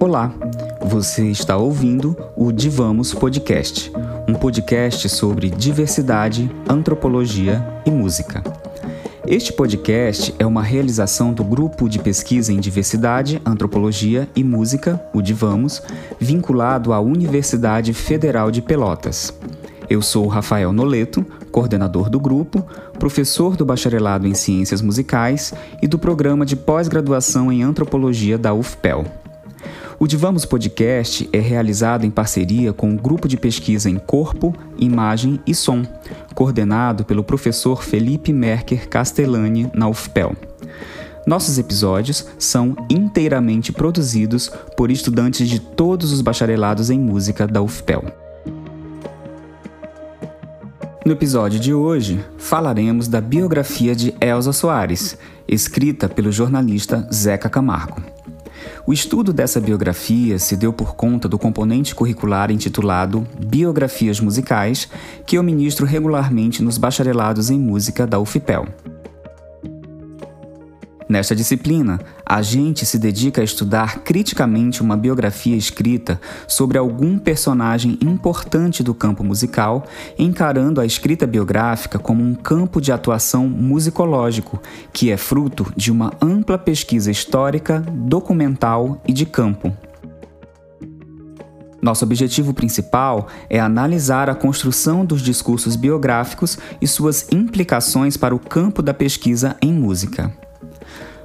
Olá, você está ouvindo o Divamos Podcast, um podcast sobre diversidade, antropologia e música. Este podcast é uma realização do Grupo de Pesquisa em Diversidade, Antropologia e Música, o Divamos, vinculado à Universidade Federal de Pelotas. Eu sou Rafael Noleto, coordenador do grupo, professor do bacharelado em Ciências Musicais e do programa de pós-graduação em Antropologia da UFPEL. O Divamos Podcast é realizado em parceria com o grupo de pesquisa em Corpo, Imagem e Som, coordenado pelo professor Felipe Merker Castellani na UFPEL. Nossos episódios são inteiramente produzidos por estudantes de todos os bacharelados em música da UFPEL. No episódio de hoje, falaremos da biografia de Elza Soares, escrita pelo jornalista Zeca Camargo. O estudo dessa biografia se deu por conta do componente curricular intitulado Biografias Musicais, que eu ministro regularmente nos bacharelados em música da UFPEL. Nesta disciplina, a gente se dedica a estudar criticamente uma biografia escrita sobre algum personagem importante do campo musical, encarando a escrita biográfica como um campo de atuação musicológico, que é fruto de uma ampla pesquisa histórica, documental e de campo. Nosso objetivo principal é analisar a construção dos discursos biográficos e suas implicações para o campo da pesquisa em música.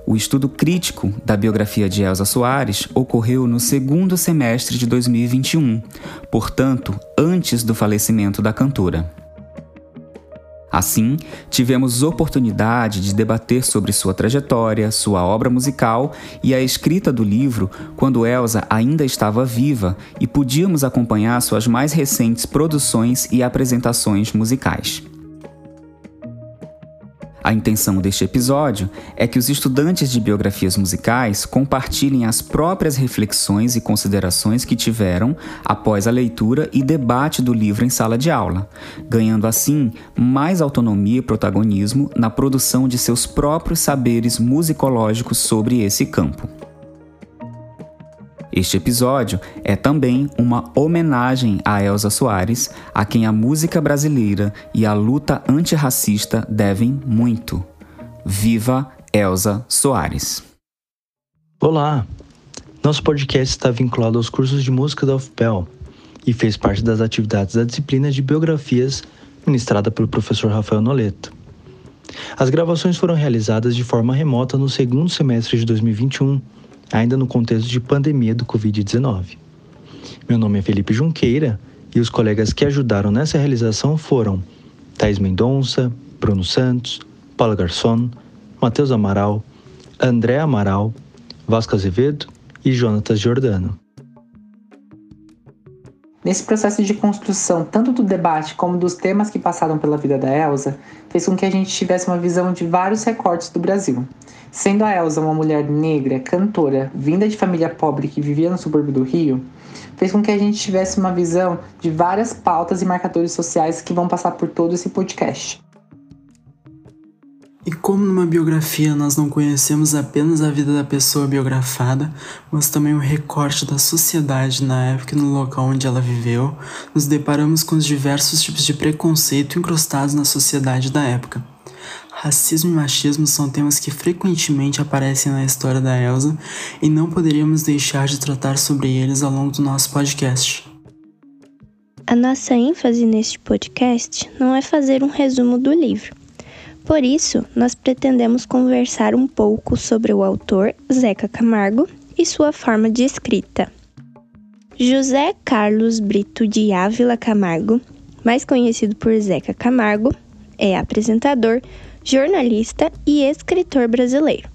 O estudo crítico da biografia de Elza Soares ocorreu no segundo semestre de 2021, portanto, antes do falecimento da cantora. Assim, tivemos oportunidade de debater sobre sua trajetória, sua obra musical e a escrita do livro quando Elsa ainda estava viva e podíamos acompanhar suas mais recentes produções e apresentações musicais. A intenção deste episódio é que os estudantes de biografias musicais compartilhem as próprias reflexões e considerações que tiveram após a leitura e debate do livro em sala de aula, ganhando assim mais autonomia e protagonismo na produção de seus próprios saberes musicológicos sobre esse campo. Este episódio é também uma homenagem a Elza Soares, a quem a música brasileira e a luta antirracista devem muito. Viva Elza Soares! Olá! Nosso podcast está vinculado aos cursos de música da UFPEL e fez parte das atividades da disciplina de biografias ministrada pelo professor Rafael Noleto. As gravações foram realizadas de forma remota no segundo semestre de 2021 ainda no contexto de pandemia do Covid-19. Meu nome é Felipe Junqueira e os colegas que ajudaram nessa realização foram Thais Mendonça, Bruno Santos, Paulo Garçon, Matheus Amaral, André Amaral, Vasco Azevedo e Jonatas Giordano. Nesse processo de construção, tanto do debate como dos temas que passaram pela vida da Elsa, fez com que a gente tivesse uma visão de vários recortes do Brasil. Sendo a Elsa uma mulher negra, cantora, vinda de família pobre que vivia no subúrbio do Rio, fez com que a gente tivesse uma visão de várias pautas e marcadores sociais que vão passar por todo esse podcast. E como numa biografia nós não conhecemos apenas a vida da pessoa biografada, mas também o recorte da sociedade na época e no local onde ela viveu, nos deparamos com os diversos tipos de preconceito incrustados na sociedade da época. Racismo e machismo são temas que frequentemente aparecem na história da Elsa e não poderíamos deixar de tratar sobre eles ao longo do nosso podcast. A nossa ênfase neste podcast não é fazer um resumo do livro por isso, nós pretendemos conversar um pouco sobre o autor Zeca Camargo e sua forma de escrita. José Carlos Brito de Ávila Camargo, mais conhecido por Zeca Camargo, é apresentador, jornalista e escritor brasileiro.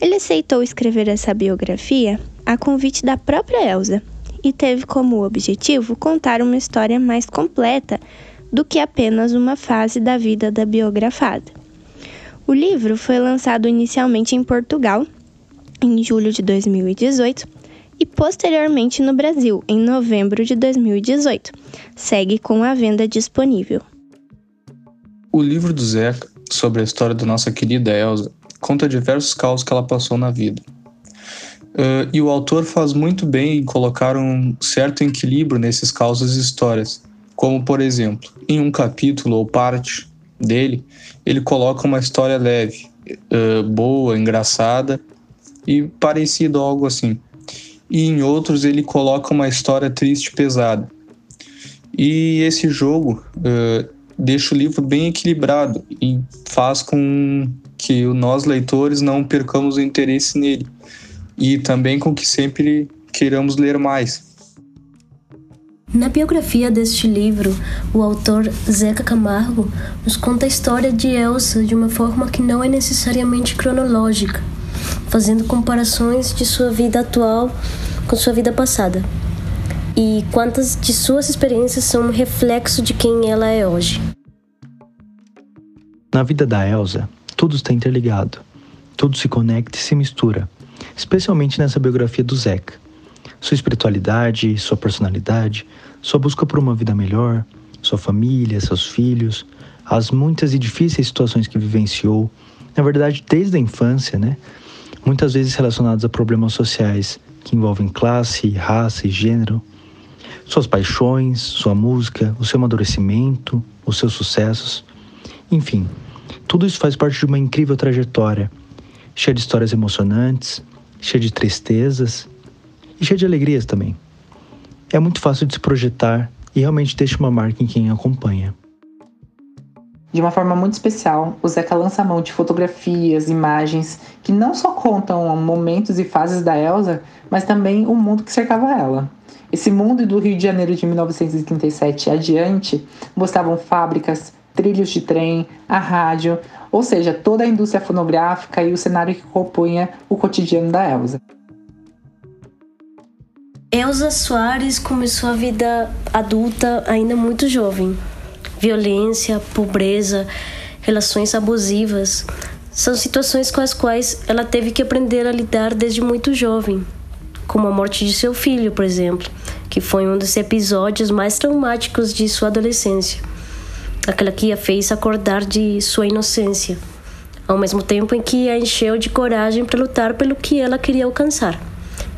Ele aceitou escrever essa biografia a convite da própria Elsa e teve como objetivo contar uma história mais completa do que apenas uma fase da vida da biografada. O livro foi lançado inicialmente em Portugal, em julho de 2018, e posteriormente no Brasil, em novembro de 2018. Segue com a venda disponível. O livro do Zeca, sobre a história da nossa querida Elsa, conta diversos caos que ela passou na vida. Uh, e o autor faz muito bem em colocar um certo equilíbrio nesses causos e histórias. Como, por exemplo, em um capítulo ou parte dele, ele coloca uma história leve, uh, boa, engraçada e parecido algo assim. E em outros ele coloca uma história triste pesada. E esse jogo uh, deixa o livro bem equilibrado e faz com que nós leitores não percamos o interesse nele e também com que sempre queiramos ler mais. Na biografia deste livro, o autor Zeca Camargo nos conta a história de Elsa de uma forma que não é necessariamente cronológica, fazendo comparações de sua vida atual com sua vida passada. E quantas de suas experiências são um reflexo de quem ela é hoje. Na vida da Elsa, tudo está interligado. Tudo se conecta e se mistura, especialmente nessa biografia do Zeca sua espiritualidade, sua personalidade, sua busca por uma vida melhor, sua família, seus filhos, as muitas e difíceis situações que vivenciou, na verdade desde a infância, né? Muitas vezes relacionadas a problemas sociais que envolvem classe, raça e gênero, suas paixões, sua música, o seu amadurecimento, os seus sucessos, enfim, tudo isso faz parte de uma incrível trajetória, cheia de histórias emocionantes, cheia de tristezas e cheia de alegrias também. É muito fácil de se projetar e realmente deixa uma marca em quem acompanha. De uma forma muito especial, o Zeca lança mão de fotografias, imagens que não só contam momentos e fases da Elsa, mas também o mundo que cercava ela. Esse mundo do Rio de Janeiro de 1937 adiante mostravam fábricas, trilhos de trem, a rádio, ou seja, toda a indústria fonográfica e o cenário que compunha o cotidiano da Elsa. Elza Soares começou a vida adulta ainda muito jovem. Violência, pobreza, relações abusivas são situações com as quais ela teve que aprender a lidar desde muito jovem, como a morte de seu filho, por exemplo, que foi um dos episódios mais traumáticos de sua adolescência. Aquela que a fez acordar de sua inocência, ao mesmo tempo em que a encheu de coragem para lutar pelo que ela queria alcançar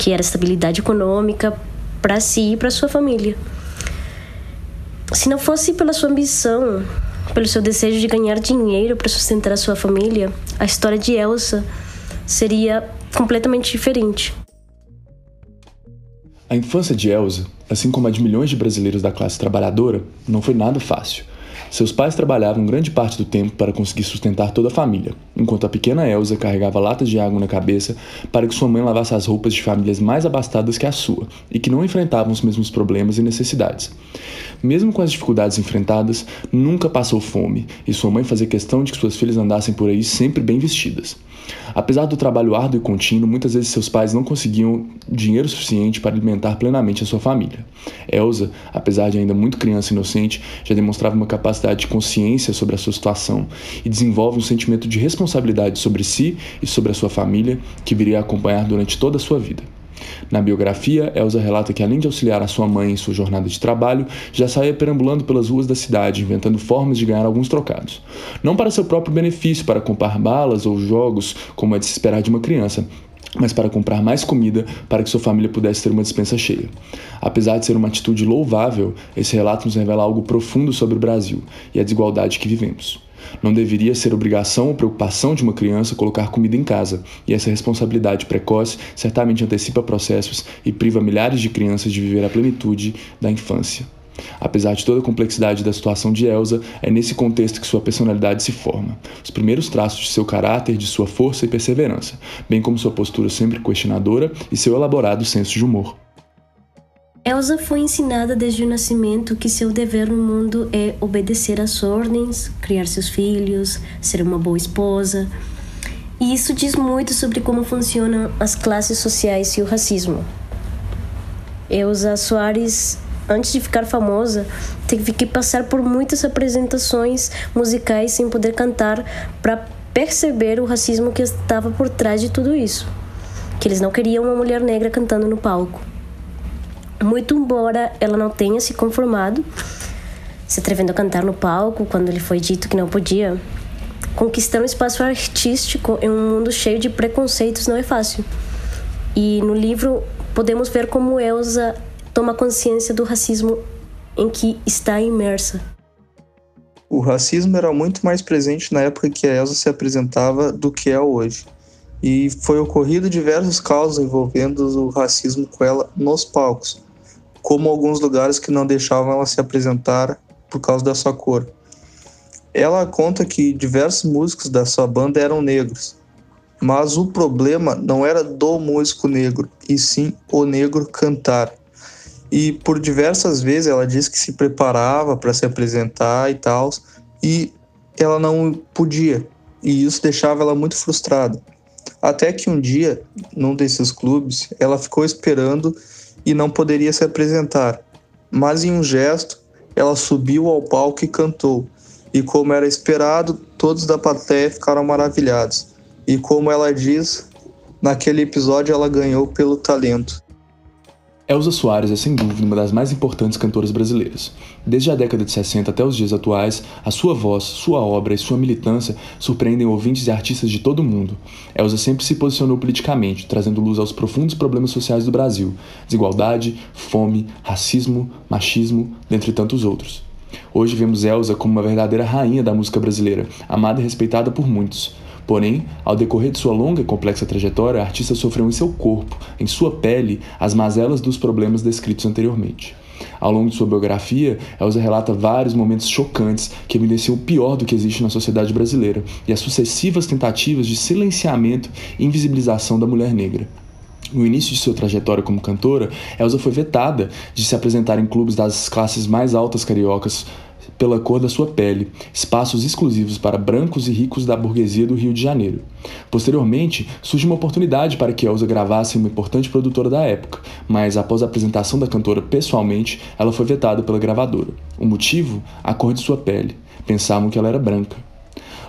que era estabilidade econômica para si e para sua família. Se não fosse pela sua ambição, pelo seu desejo de ganhar dinheiro para sustentar a sua família, a história de Elsa seria completamente diferente. A infância de Elsa, assim como a de milhões de brasileiros da classe trabalhadora, não foi nada fácil. Seus pais trabalhavam grande parte do tempo para conseguir sustentar toda a família, enquanto a pequena Elsa carregava latas de água na cabeça para que sua mãe lavasse as roupas de famílias mais abastadas que a sua e que não enfrentavam os mesmos problemas e necessidades. Mesmo com as dificuldades enfrentadas, nunca passou fome e sua mãe fazia questão de que suas filhas andassem por aí sempre bem vestidas. Apesar do trabalho árduo e contínuo, muitas vezes seus pais não conseguiam dinheiro suficiente para alimentar plenamente a sua família. Elsa, apesar de ainda muito criança inocente, já demonstrava uma capacidade de consciência sobre a sua situação e desenvolve um sentimento de responsabilidade sobre si e sobre a sua família que viria a acompanhar durante toda a sua vida. Na biografia, Elsa relata que, além de auxiliar a sua mãe em sua jornada de trabalho, já saía perambulando pelas ruas da cidade, inventando formas de ganhar alguns trocados. Não para seu próprio benefício, para comprar balas ou jogos, como é de se esperar de uma criança, mas para comprar mais comida para que sua família pudesse ter uma dispensa cheia. Apesar de ser uma atitude louvável, esse relato nos revela algo profundo sobre o Brasil e a desigualdade que vivemos. Não deveria ser obrigação ou preocupação de uma criança colocar comida em casa, e essa responsabilidade precoce certamente antecipa processos e priva milhares de crianças de viver a plenitude da infância. Apesar de toda a complexidade da situação de Elsa, é nesse contexto que sua personalidade se forma. Os primeiros traços de seu caráter, de sua força e perseverança, bem como sua postura sempre questionadora e seu elaborado senso de humor. Elsa foi ensinada desde o nascimento que seu dever no mundo é obedecer às ordens, criar seus filhos, ser uma boa esposa. E isso diz muito sobre como funcionam as classes sociais e o racismo. Elsa Soares, antes de ficar famosa, teve que passar por muitas apresentações musicais sem poder cantar para perceber o racismo que estava por trás de tudo isso. Que eles não queriam uma mulher negra cantando no palco. Muito embora ela não tenha se conformado, se atrevendo a cantar no palco quando lhe foi dito que não podia, conquistar um espaço artístico em um mundo cheio de preconceitos não é fácil. E no livro podemos ver como Elsa toma consciência do racismo em que está imersa. O racismo era muito mais presente na época que a Elsa se apresentava do que é hoje. E foi ocorrido diversos casos envolvendo o racismo com ela nos palcos, como alguns lugares que não deixavam ela se apresentar por causa da sua cor. Ela conta que diversos músicos da sua banda eram negros, mas o problema não era do músico negro, e sim o negro cantar. E por diversas vezes ela disse que se preparava para se apresentar e tal, e ela não podia. E isso deixava ela muito frustrada. Até que um dia, num desses clubes, ela ficou esperando e não poderia se apresentar. Mas em um gesto, ela subiu ao palco e cantou. E como era esperado, todos da plateia ficaram maravilhados. E como ela diz, naquele episódio ela ganhou pelo talento. Elza Soares é sem dúvida uma das mais importantes cantoras brasileiras. Desde a década de 60 até os dias atuais, a sua voz, sua obra e sua militância surpreendem ouvintes e artistas de todo o mundo. Elza sempre se posicionou politicamente, trazendo luz aos profundos problemas sociais do Brasil: desigualdade, fome, racismo, machismo, dentre tantos outros. Hoje vemos Elza como uma verdadeira rainha da música brasileira, amada e respeitada por muitos. Porém, ao decorrer de sua longa e complexa trajetória, a artista sofreu em seu corpo, em sua pele, as mazelas dos problemas descritos anteriormente. Ao longo de sua biografia, Elza relata vários momentos chocantes que evidenciam o pior do que existe na sociedade brasileira e as sucessivas tentativas de silenciamento e invisibilização da mulher negra. No início de sua trajetória como cantora, Elza foi vetada de se apresentar em clubes das classes mais altas cariocas pela cor da sua pele, espaços exclusivos para brancos e ricos da burguesia do Rio de Janeiro. Posteriormente, surge uma oportunidade para que Elsa gravasse uma importante produtora da época, mas após a apresentação da cantora pessoalmente, ela foi vetada pela gravadora. O motivo? A cor de sua pele. Pensavam que ela era branca.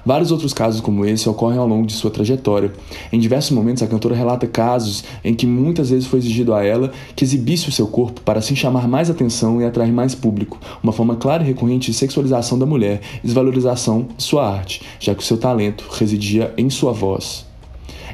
Vários outros casos como esse ocorrem ao longo de sua trajetória. Em diversos momentos, a cantora relata casos em que muitas vezes foi exigido a ela que exibisse o seu corpo para assim chamar mais atenção e atrair mais público, uma forma clara e recorrente de sexualização da mulher desvalorização de sua arte, já que o seu talento residia em sua voz.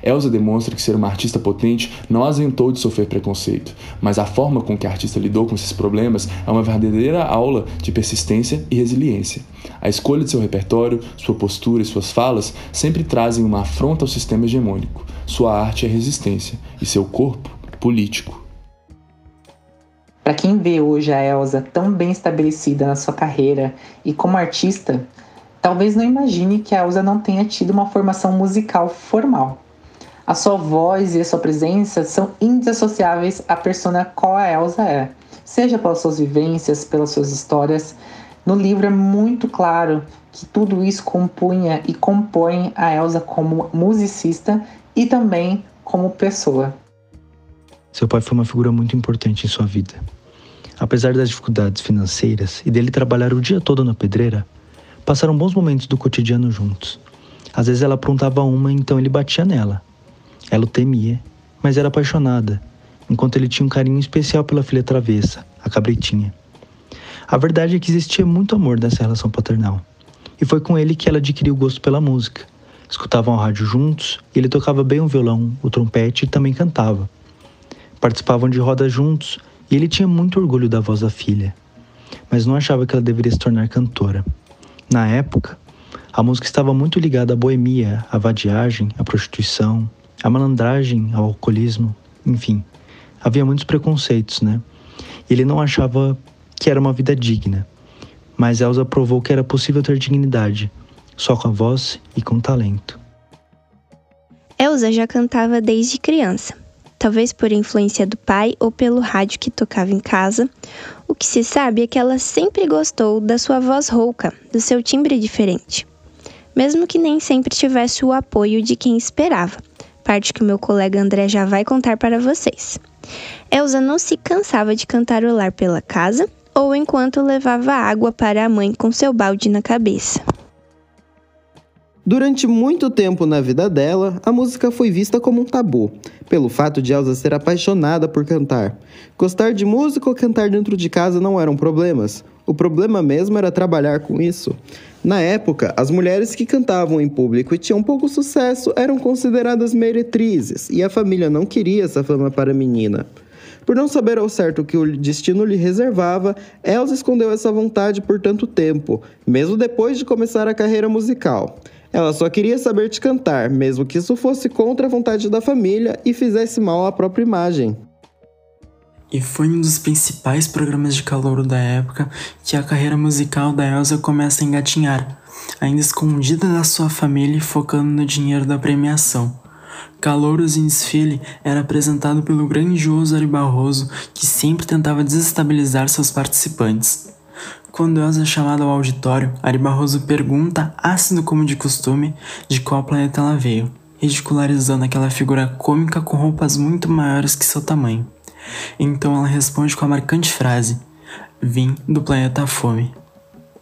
Elsa demonstra que ser uma artista potente não azentou de sofrer preconceito, mas a forma com que a artista lidou com esses problemas é uma verdadeira aula de persistência e resiliência. A escolha de seu repertório, sua postura e suas falas sempre trazem uma afronta ao sistema hegemônico. Sua arte é resistência e seu corpo, político. Para quem vê hoje a Elsa tão bem estabelecida na sua carreira e como artista, talvez não imagine que a Elsa não tenha tido uma formação musical formal. A sua voz e a sua presença são indissociáveis à persona qual a Elsa é, seja pelas suas vivências, pelas suas histórias. No livro é muito claro que tudo isso compunha e compõe a Elsa como musicista e também como pessoa. Seu pai foi uma figura muito importante em sua vida. Apesar das dificuldades financeiras e dele trabalhar o dia todo na pedreira, passaram bons momentos do cotidiano juntos. Às vezes ela aprontava uma, então ele batia nela. Ela o temia, mas era apaixonada, enquanto ele tinha um carinho especial pela filha travessa, a cabritinha. A verdade é que existia muito amor nessa relação paternal, e foi com ele que ela adquiriu o gosto pela música. Escutavam a rádio juntos, e ele tocava bem o violão, o trompete e também cantava. Participavam de rodas juntos, e ele tinha muito orgulho da voz da filha, mas não achava que ela deveria se tornar cantora. Na época, a música estava muito ligada à boemia, à vadiagem, à prostituição, a malandragem, ao alcoolismo, enfim. Havia muitos preconceitos, né? Ele não achava que era uma vida digna, mas Elsa provou que era possível ter dignidade, só com a voz e com talento. Elsa já cantava desde criança, talvez por influência do pai ou pelo rádio que tocava em casa. O que se sabe é que ela sempre gostou da sua voz rouca, do seu timbre diferente, mesmo que nem sempre tivesse o apoio de quem esperava parte que o meu colega André já vai contar para vocês. Elsa não se cansava de cantarolar pela casa ou enquanto levava água para a mãe com seu balde na cabeça. Durante muito tempo na vida dela, a música foi vista como um tabu, pelo fato de Elsa ser apaixonada por cantar. Gostar de música ou cantar dentro de casa não eram problemas. O problema mesmo era trabalhar com isso. Na época, as mulheres que cantavam em público e tinham pouco sucesso eram consideradas meretrizes, e a família não queria essa fama para a menina. Por não saber ao certo o que o destino lhe reservava, Elsa escondeu essa vontade por tanto tempo, mesmo depois de começar a carreira musical. Ela só queria saber te cantar, mesmo que isso fosse contra a vontade da família e fizesse mal à própria imagem. E foi um dos principais programas de calouro da época que a carreira musical da Elsa começa a engatinhar, ainda escondida da sua família e focando no dinheiro da premiação. Calouros em desfile era apresentado pelo grandioso Ari Barroso, que sempre tentava desestabilizar seus participantes. Quando Elsa é chamada ao auditório, Ari Barroso pergunta, ácido como de costume, de qual planeta ela veio, ridicularizando aquela figura cômica com roupas muito maiores que seu tamanho. Então ela responde com a marcante frase: Vim do planeta Fome.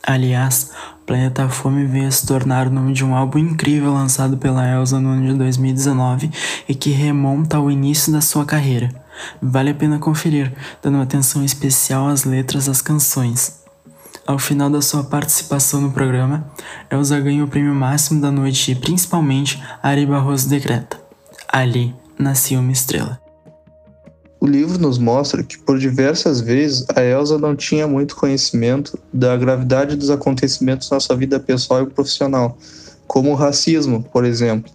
Aliás, Planeta Fome veio a se tornar o nome de um álbum incrível lançado pela Elsa no ano de 2019 e que remonta ao início da sua carreira. Vale a pena conferir, dando uma atenção especial às letras das canções. Ao final da sua participação no programa, Elsa ganha o prêmio máximo da noite e principalmente Ari Barroso decreta: Ali nascia uma estrela. O livro nos mostra que por diversas vezes a Elsa não tinha muito conhecimento da gravidade dos acontecimentos na sua vida pessoal e profissional, como o racismo, por exemplo.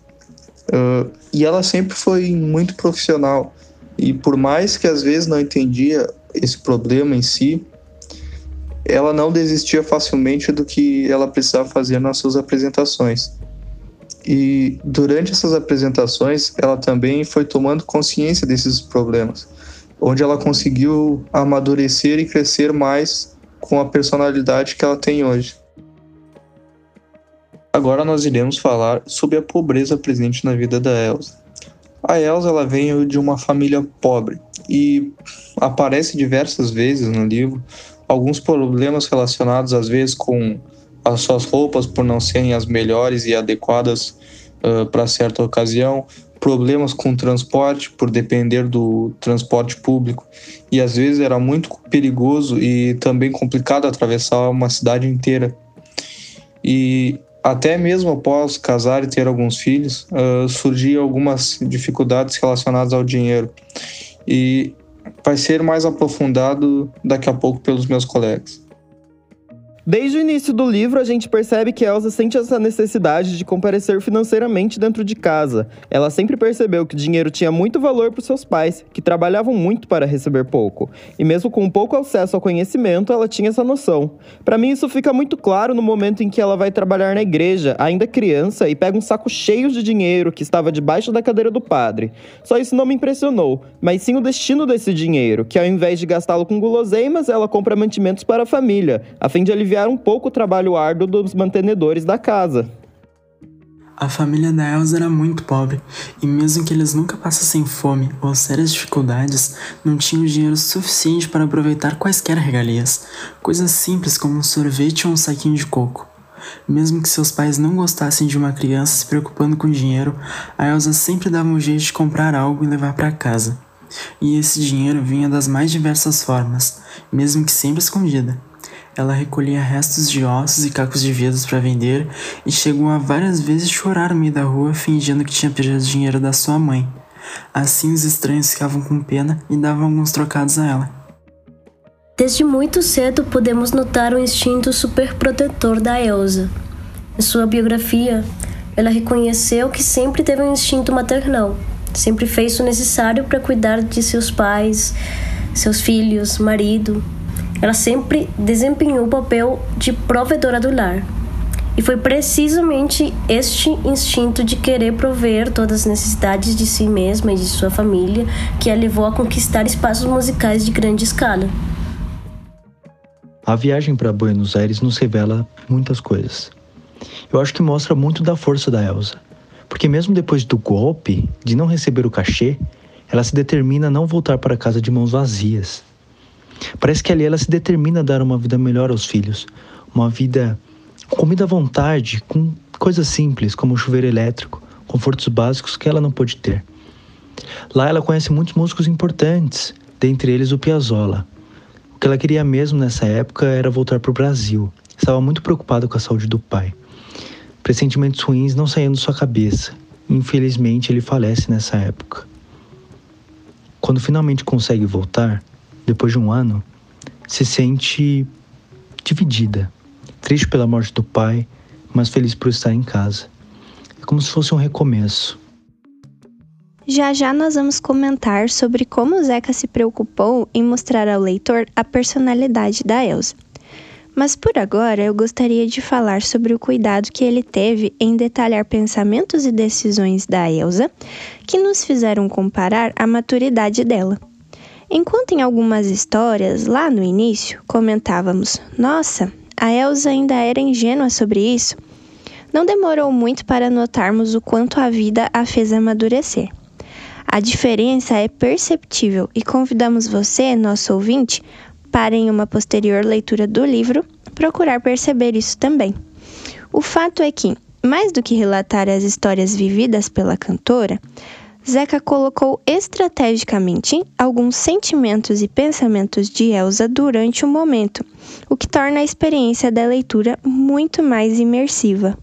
Uh, e ela sempre foi muito profissional e por mais que às vezes não entendia esse problema em si, ela não desistia facilmente do que ela precisava fazer nas suas apresentações. E durante essas apresentações, ela também foi tomando consciência desses problemas, onde ela conseguiu amadurecer e crescer mais com a personalidade que ela tem hoje. Agora nós iremos falar sobre a pobreza presente na vida da Elsa. A Elsa ela veio de uma família pobre e aparece diversas vezes no livro alguns problemas relacionados às vezes com as suas roupas por não serem as melhores e adequadas uh, para certa ocasião, problemas com o transporte por depender do transporte público e às vezes era muito perigoso e também complicado atravessar uma cidade inteira. E até mesmo após casar e ter alguns filhos, uh, surgiam algumas dificuldades relacionadas ao dinheiro. E vai ser mais aprofundado daqui a pouco pelos meus colegas. Desde o início do livro, a gente percebe que Elsa sente essa necessidade de comparecer financeiramente dentro de casa. Ela sempre percebeu que o dinheiro tinha muito valor para seus pais, que trabalhavam muito para receber pouco. E mesmo com pouco acesso ao conhecimento, ela tinha essa noção. Para mim, isso fica muito claro no momento em que ela vai trabalhar na igreja, ainda criança, e pega um saco cheio de dinheiro que estava debaixo da cadeira do padre. Só isso não me impressionou, mas sim o destino desse dinheiro, que ao invés de gastá-lo com guloseimas, ela compra mantimentos para a família, a fim de aliviar aliviar um pouco o trabalho árduo dos mantenedores da casa. A família da Elsa era muito pobre, e mesmo que eles nunca passassem fome ou sérias dificuldades, não tinham dinheiro suficiente para aproveitar quaisquer regalias, coisas simples como um sorvete ou um saquinho de coco. Mesmo que seus pais não gostassem de uma criança se preocupando com dinheiro, a Elsa sempre dava um jeito de comprar algo e levar para casa. E esse dinheiro vinha das mais diversas formas, mesmo que sempre escondida. Ela recolhia restos de ossos e cacos de vidros para vender e chegou a várias vezes chorar no meio da rua fingindo que tinha perdido dinheiro da sua mãe. Assim os estranhos ficavam com pena e davam alguns trocados a ela. Desde muito cedo podemos notar o instinto superprotetor da Elsa. Em sua biografia, ela reconheceu que sempre teve um instinto maternal, sempre fez o necessário para cuidar de seus pais, seus filhos, marido, ela sempre desempenhou o papel de provedora do lar. E foi precisamente este instinto de querer prover todas as necessidades de si mesma e de sua família que a levou a conquistar espaços musicais de grande escala. A viagem para Buenos Aires nos revela muitas coisas. Eu acho que mostra muito da força da Elsa, porque mesmo depois do golpe, de não receber o cachê, ela se determina a não voltar para casa de mãos vazias. Parece que ali ela se determina a dar uma vida melhor aos filhos, uma vida com comida à vontade, com coisas simples como chuveiro elétrico, confortos básicos que ela não pôde ter. Lá ela conhece muitos músicos importantes, dentre eles o Piazzolla. O que ela queria mesmo nessa época era voltar para o Brasil, estava muito preocupado com a saúde do pai. Pressentimentos ruins não saíam de sua cabeça. Infelizmente, ele falece nessa época. Quando finalmente consegue voltar, depois de um ano, se sente dividida, triste pela morte do pai, mas feliz por estar em casa. É como se fosse um recomeço. Já já nós vamos comentar sobre como Zeca se preocupou em mostrar ao leitor a personalidade da Elsa. Mas por agora eu gostaria de falar sobre o cuidado que ele teve em detalhar pensamentos e decisões da Elsa que nos fizeram comparar a maturidade dela. Enquanto em algumas histórias, lá no início, comentávamos: Nossa, a Elsa ainda era ingênua sobre isso. Não demorou muito para notarmos o quanto a vida a fez amadurecer. A diferença é perceptível e convidamos você, nosso ouvinte, para, em uma posterior leitura do livro, procurar perceber isso também. O fato é que, mais do que relatar as histórias vividas pela cantora, Zeca colocou estrategicamente alguns sentimentos e pensamentos de Elsa durante o momento, o que torna a experiência da leitura muito mais imersiva.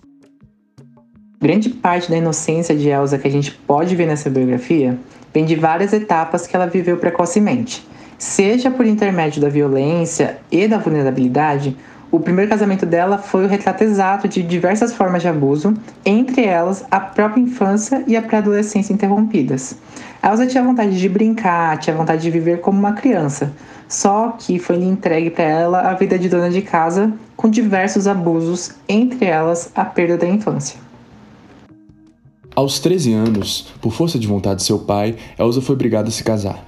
Grande parte da inocência de Elsa que a gente pode ver nessa biografia vem de várias etapas que ela viveu precocemente. Seja por intermédio da violência e da vulnerabilidade, o primeiro casamento dela foi o retrato exato de diversas formas de abuso, entre elas a própria infância e a pré-adolescência interrompidas. Elsa tinha vontade de brincar, tinha vontade de viver como uma criança, só que foi entregue para ela a vida de dona de casa com diversos abusos, entre elas a perda da infância. Aos 13 anos, por força de vontade de seu pai, Elsa foi obrigada a se casar.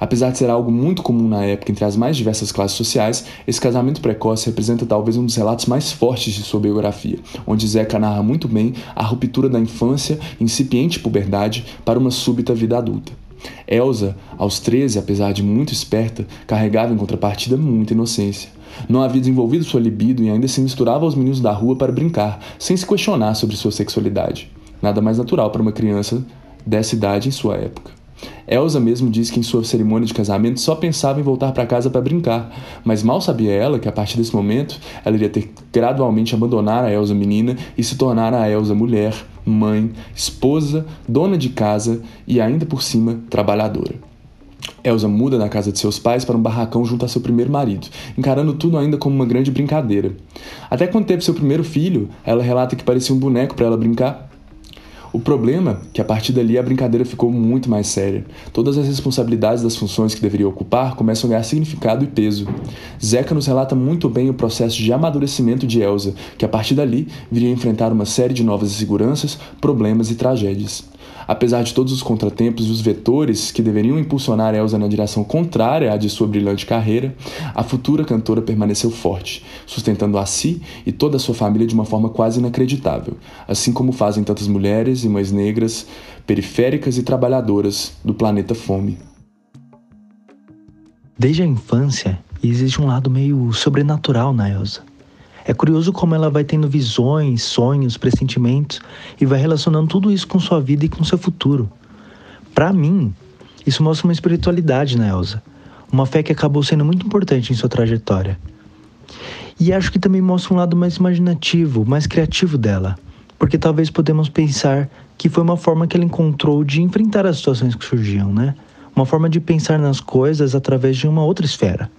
Apesar de ser algo muito comum na época entre as mais diversas classes sociais, esse casamento precoce representa talvez um dos relatos mais fortes de sua biografia, onde Zeca narra muito bem a ruptura da infância, incipiente puberdade, para uma súbita vida adulta. Elsa, aos 13, apesar de muito esperta, carregava em contrapartida muita inocência. Não havia desenvolvido sua libido e ainda se misturava aos meninos da rua para brincar, sem se questionar sobre sua sexualidade. Nada mais natural para uma criança dessa idade em sua época. Elsa mesmo disse que em sua cerimônia de casamento só pensava em voltar para casa para brincar, mas mal sabia ela que a partir desse momento ela iria ter gradualmente abandonar a Elsa menina e se tornar a Elsa mulher, mãe, esposa, dona de casa e ainda por cima trabalhadora. Elsa muda da casa de seus pais para um barracão junto a seu primeiro marido, encarando tudo ainda como uma grande brincadeira. Até quando teve seu primeiro filho, ela relata que parecia um boneco para ela brincar o problema é que a partir dali a brincadeira ficou muito mais séria. Todas as responsabilidades das funções que deveria ocupar começam a ganhar significado e peso. Zeca nos relata muito bem o processo de amadurecimento de Elsa, que a partir dali viria a enfrentar uma série de novas inseguranças, problemas e tragédias. Apesar de todos os contratempos e os vetores que deveriam impulsionar Elsa na direção contrária à de sua brilhante carreira, a futura cantora permaneceu forte, sustentando a si e toda a sua família de uma forma quase inacreditável, assim como fazem tantas mulheres e mães negras, periféricas e trabalhadoras do planeta Fome. Desde a infância, existe um lado meio sobrenatural na Elsa. É curioso como ela vai tendo visões, sonhos, pressentimentos e vai relacionando tudo isso com sua vida e com seu futuro. Para mim, isso mostra uma espiritualidade na Elsa, uma fé que acabou sendo muito importante em sua trajetória. E acho que também mostra um lado mais imaginativo, mais criativo dela, porque talvez podemos pensar que foi uma forma que ela encontrou de enfrentar as situações que surgiam, né? Uma forma de pensar nas coisas através de uma outra esfera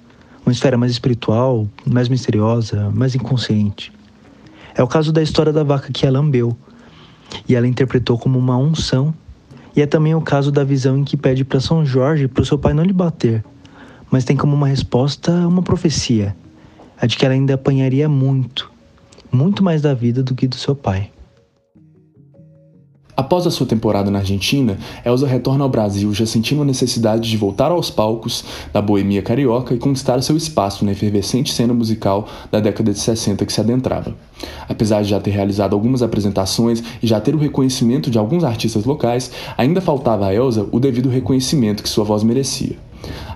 uma esfera mais espiritual, mais misteriosa, mais inconsciente. É o caso da história da vaca que ela lambeu, e ela interpretou como uma unção. E é também o caso da visão em que pede para São Jorge para o seu pai não lhe bater, mas tem como uma resposta uma profecia, a de que ela ainda apanharia muito, muito mais da vida do que do seu pai. Após a sua temporada na Argentina, Elsa retorna ao Brasil já sentindo a necessidade de voltar aos palcos da boemia carioca e conquistar seu espaço na efervescente cena musical da década de 60 que se adentrava. Apesar de já ter realizado algumas apresentações e já ter o reconhecimento de alguns artistas locais, ainda faltava a Elsa o devido reconhecimento que sua voz merecia.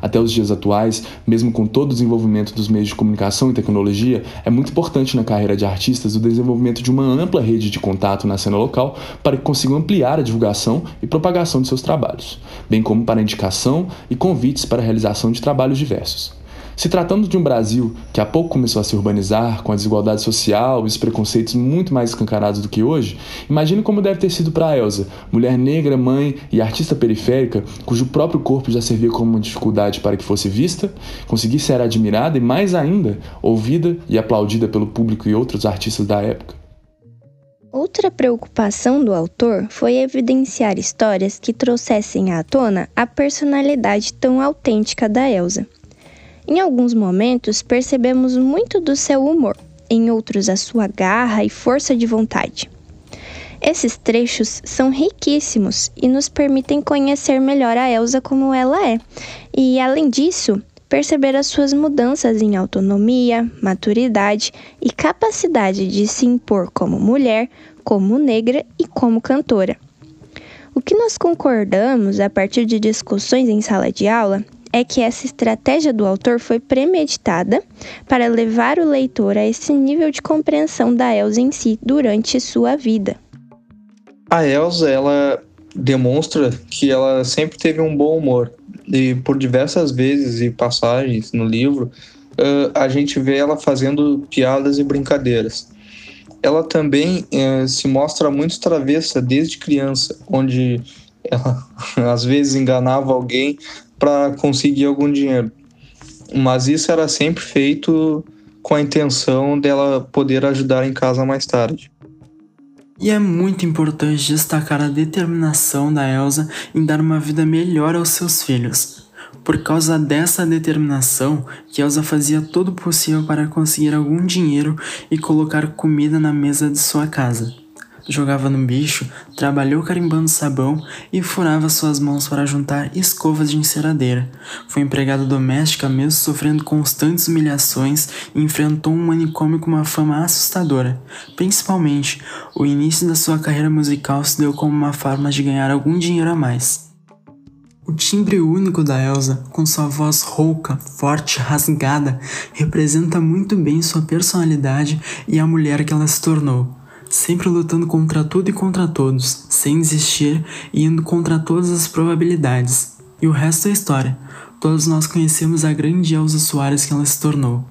Até os dias atuais, mesmo com todo o desenvolvimento dos meios de comunicação e tecnologia, é muito importante na carreira de artistas o desenvolvimento de uma ampla rede de contato na cena local para que consigam ampliar a divulgação e propagação de seus trabalhos, bem como para indicação e convites para a realização de trabalhos diversos. Se tratando de um Brasil que há pouco começou a se urbanizar, com a desigualdade social e os preconceitos muito mais escancarados do que hoje, imagine como deve ter sido para Elsa, mulher negra, mãe e artista periférica, cujo próprio corpo já servia como uma dificuldade para que fosse vista, conseguir ser admirada e, mais ainda, ouvida e aplaudida pelo público e outros artistas da época. Outra preocupação do autor foi evidenciar histórias que trouxessem à tona a personalidade tão autêntica da Elsa. Em alguns momentos percebemos muito do seu humor, em outros a sua garra e força de vontade. Esses trechos são riquíssimos e nos permitem conhecer melhor a Elsa como ela é, e além disso, perceber as suas mudanças em autonomia, maturidade e capacidade de se impor como mulher, como negra e como cantora. O que nós concordamos a partir de discussões em sala de aula é que essa estratégia do autor foi premeditada para levar o leitor a esse nível de compreensão da Elsa em si durante sua vida. A Elsa, ela demonstra que ela sempre teve um bom humor, e por diversas vezes e passagens no livro, uh, a gente vê ela fazendo piadas e brincadeiras. Ela também uh, se mostra muito travessa desde criança, onde ela às vezes enganava alguém para conseguir algum dinheiro. Mas isso era sempre feito com a intenção dela poder ajudar em casa mais tarde. E é muito importante destacar a determinação da Elsa em dar uma vida melhor aos seus filhos. Por causa dessa determinação, que Elsa fazia todo o possível para conseguir algum dinheiro e colocar comida na mesa de sua casa jogava no bicho, trabalhou carimbando sabão e furava suas mãos para juntar escovas de enceradeira. Foi empregada doméstica mesmo sofrendo constantes humilhações e enfrentou um manicômio com uma fama assustadora. Principalmente, o início da sua carreira musical se deu como uma forma de ganhar algum dinheiro a mais. O timbre único da Elsa, com sua voz rouca, forte, rasgada, representa muito bem sua personalidade e a mulher que ela se tornou sempre lutando contra tudo e contra todos, sem desistir e indo contra todas as probabilidades. E o resto é história. Todos nós conhecemos a grande Elsa Soares que ela se tornou.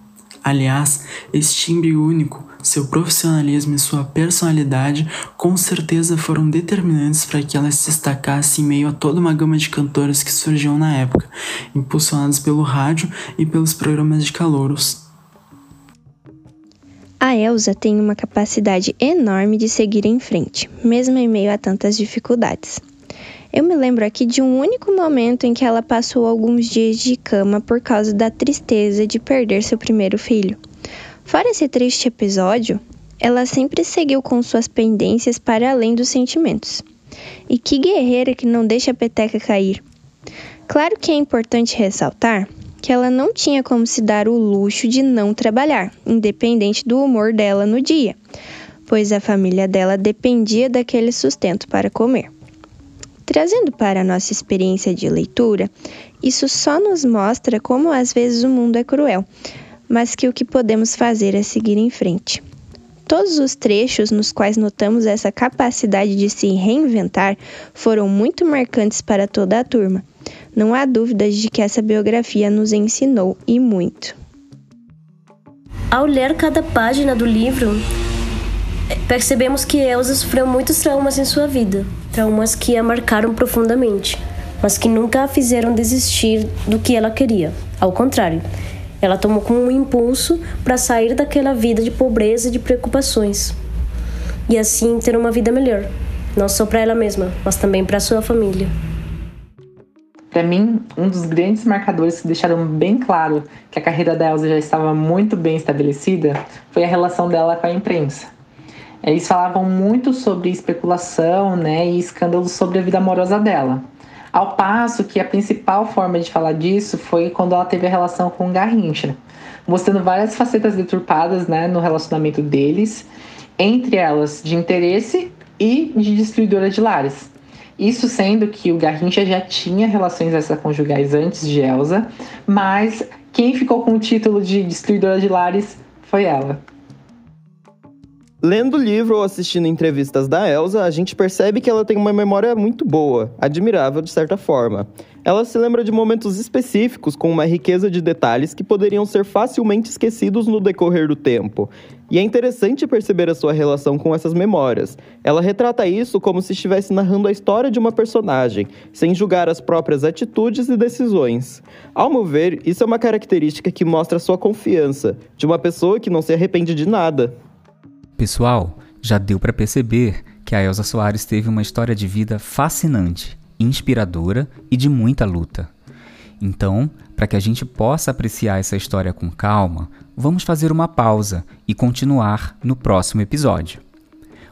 Aliás, esse timbre único, seu profissionalismo e sua personalidade com certeza foram determinantes para que ela se destacasse em meio a toda uma gama de cantoras que surgiam na época, impulsionadas pelo rádio e pelos programas de calouros. A Elsa tem uma capacidade enorme de seguir em frente, mesmo em meio a tantas dificuldades. Eu me lembro aqui de um único momento em que ela passou alguns dias de cama por causa da tristeza de perder seu primeiro filho. Fora esse triste episódio, ela sempre seguiu com suas pendências para além dos sentimentos. E que guerreira que não deixa a peteca cair! Claro que é importante ressaltar que ela não tinha como se dar o luxo de não trabalhar, independente do humor dela no dia, pois a família dela dependia daquele sustento para comer. Trazendo para a nossa experiência de leitura, isso só nos mostra como às vezes o mundo é cruel, mas que o que podemos fazer é seguir em frente. Todos os trechos nos quais notamos essa capacidade de se reinventar foram muito marcantes para toda a turma. Não há dúvidas de que essa biografia nos ensinou e muito. Ao ler cada página do livro, percebemos que Elsa sofreu muitos traumas em sua vida, traumas que a marcaram profundamente, mas que nunca a fizeram desistir do que ela queria. Ao contrário, ela tomou como um impulso para sair daquela vida de pobreza e de preocupações e assim ter uma vida melhor, não só para ela mesma, mas também para sua família. Para mim, um dos grandes marcadores que deixaram bem claro que a carreira da Elsa já estava muito bem estabelecida foi a relação dela com a imprensa. Eles falavam muito sobre especulação né, e escândalos sobre a vida amorosa dela. Ao passo que a principal forma de falar disso foi quando ela teve a relação com Garrincha, mostrando várias facetas deturpadas né, no relacionamento deles, entre elas de interesse e de destruidora de lares. Isso sendo que o Garrincha já tinha relações extraconjugais antes de Elsa, mas quem ficou com o título de destruidora de lares foi ela. Lendo o livro ou assistindo entrevistas da Elsa, a gente percebe que ela tem uma memória muito boa, admirável de certa forma. Ela se lembra de momentos específicos com uma riqueza de detalhes que poderiam ser facilmente esquecidos no decorrer do tempo. E é interessante perceber a sua relação com essas memórias. Ela retrata isso como se estivesse narrando a história de uma personagem, sem julgar as próprias atitudes e decisões. Ao meu ver, isso é uma característica que mostra sua confiança, de uma pessoa que não se arrepende de nada. Pessoal, já deu para perceber que a Elsa Soares teve uma história de vida fascinante, inspiradora e de muita luta. Então, para que a gente possa apreciar essa história com calma, vamos fazer uma pausa e continuar no próximo episódio.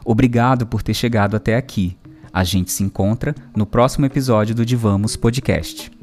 Obrigado por ter chegado até aqui. A gente se encontra no próximo episódio do Divamos Podcast.